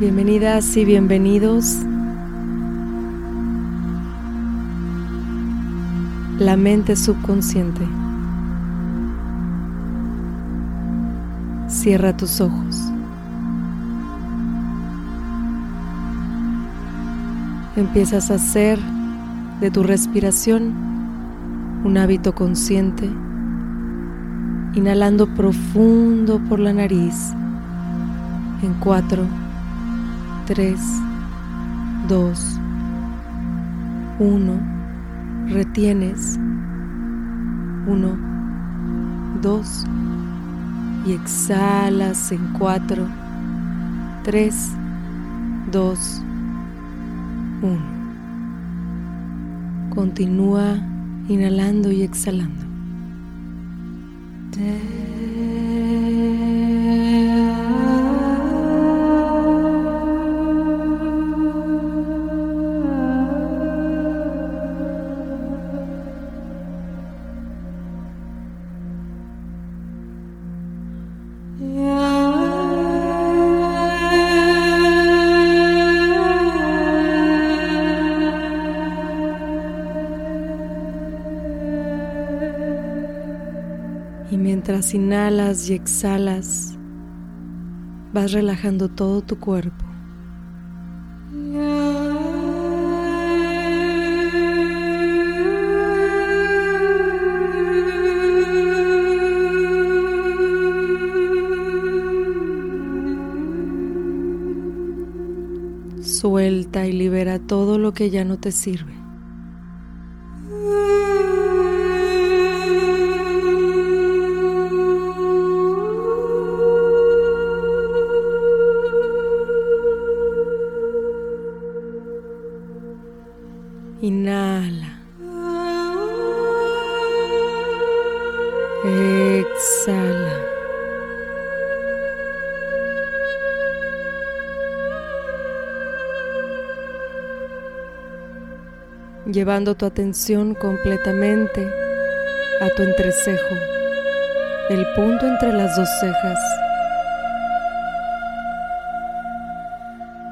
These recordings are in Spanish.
Bienvenidas y bienvenidos. La mente subconsciente. Cierra tus ojos. Empiezas a hacer de tu respiración un hábito consciente, inhalando profundo por la nariz en 4, 3, 2, 1, retienes 1, 2 y exhalas en 4, 3, 2, 1. Continúa inhalando y exhalando. Inhalas y exhalas, vas relajando todo tu cuerpo. Suelta y libera todo lo que ya no te sirve. Llevando tu atención completamente a tu entrecejo, el punto entre las dos cejas.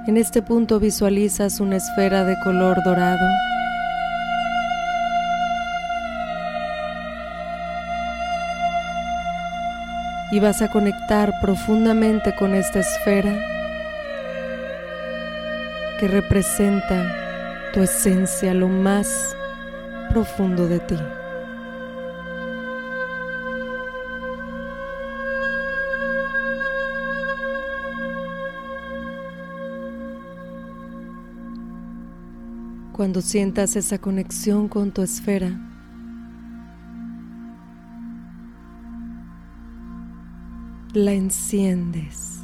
En este punto visualizas una esfera de color dorado y vas a conectar profundamente con esta esfera que representa tu esencia, lo más profundo de ti. Cuando sientas esa conexión con tu esfera, la enciendes.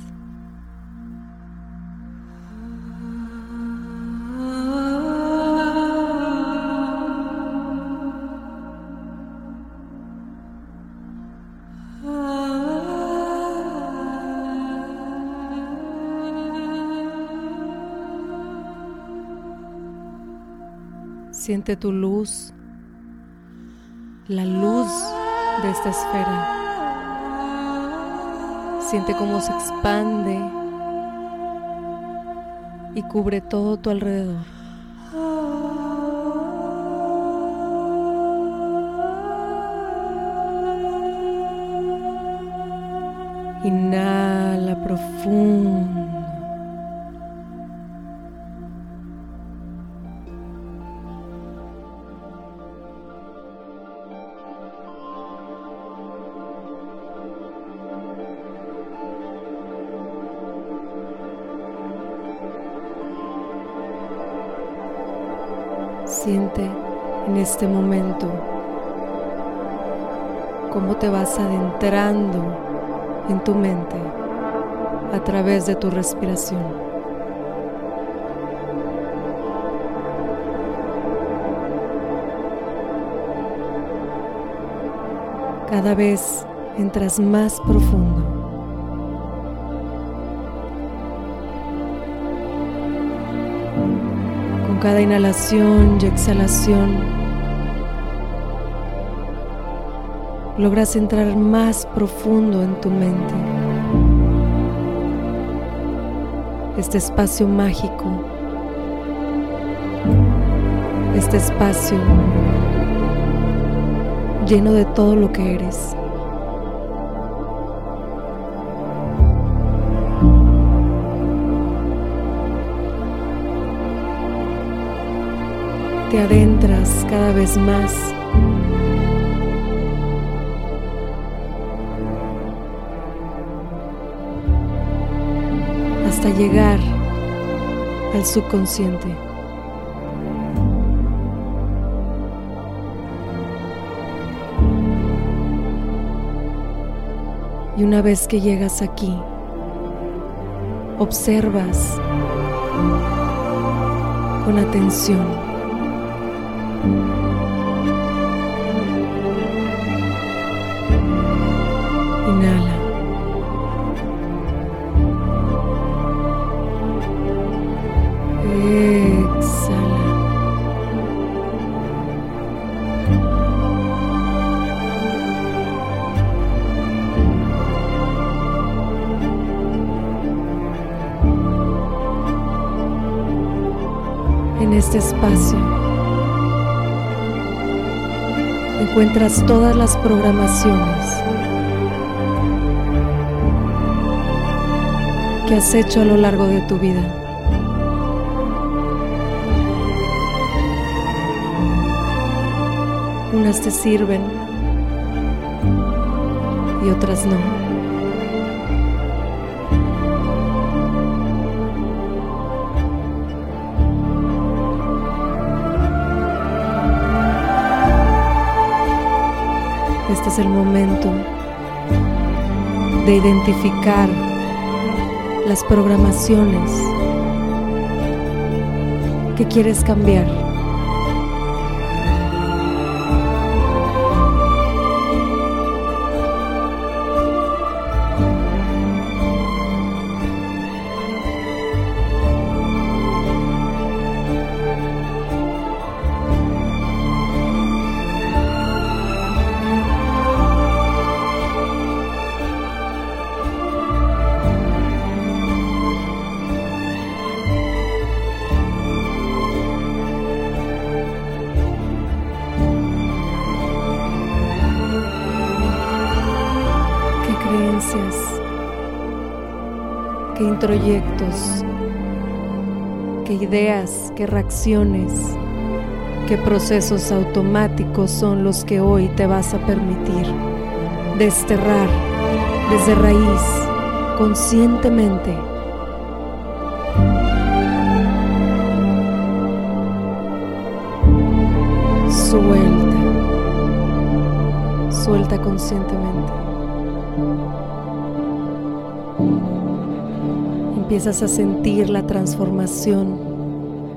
Siente tu luz, la luz de esta esfera. Siente cómo se expande y cubre todo tu alrededor. Inhala profundo. Siente en este momento cómo te vas adentrando en tu mente a través de tu respiración. Cada vez entras más profundo. Cada inhalación y exhalación logras entrar más profundo en tu mente. este espacio mágico, este espacio lleno de todo lo que eres. Te adentras cada vez más hasta llegar al subconsciente. Y una vez que llegas aquí, observas con atención. Este espacio encuentras todas las programaciones que has hecho a lo largo de tu vida. Unas te sirven y otras no. Es el momento de identificar las programaciones que quieres cambiar. Qué introyectos, qué ideas, qué reacciones, qué procesos automáticos son los que hoy te vas a permitir desterrar desde raíz conscientemente. Suelta, suelta conscientemente. Empiezas a sentir la transformación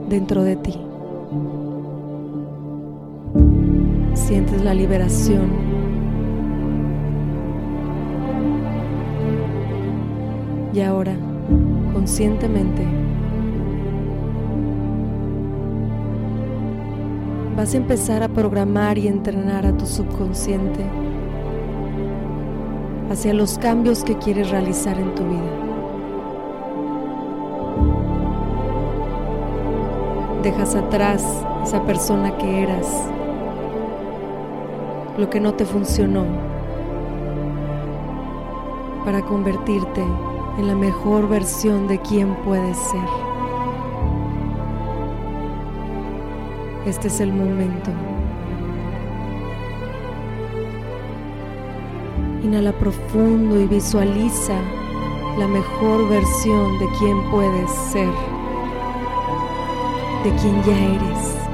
dentro de ti. Sientes la liberación. Y ahora, conscientemente, vas a empezar a programar y entrenar a tu subconsciente hacia los cambios que quieres realizar en tu vida. Dejas atrás esa persona que eras, lo que no te funcionó, para convertirte en la mejor versión de quien puedes ser. Este es el momento. Inhala profundo y visualiza la mejor versión de quien puedes ser, de quien ya eres.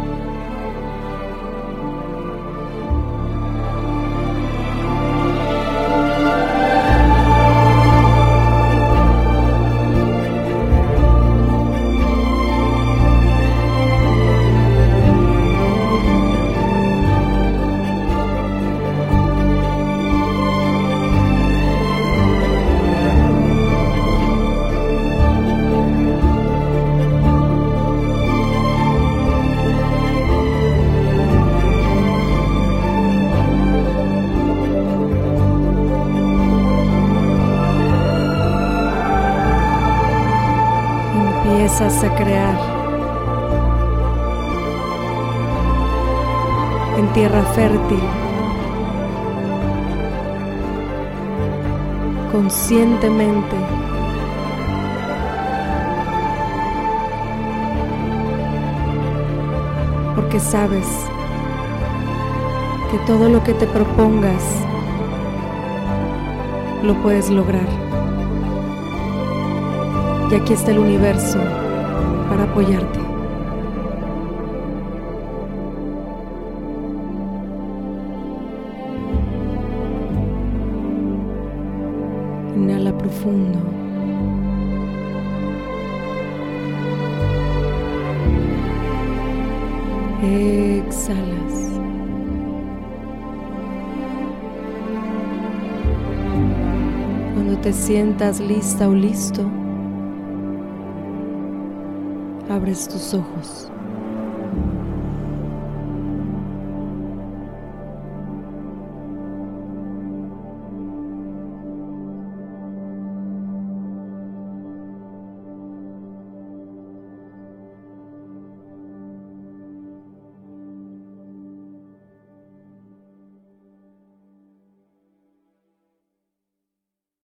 Empiezas a crear en tierra fértil, conscientemente. Porque sabes que todo lo que te propongas lo puedes lograr. Y aquí está el universo para apoyarte. Inhala profundo. Exhalas. Cuando te sientas lista o listo, abres tus ojos.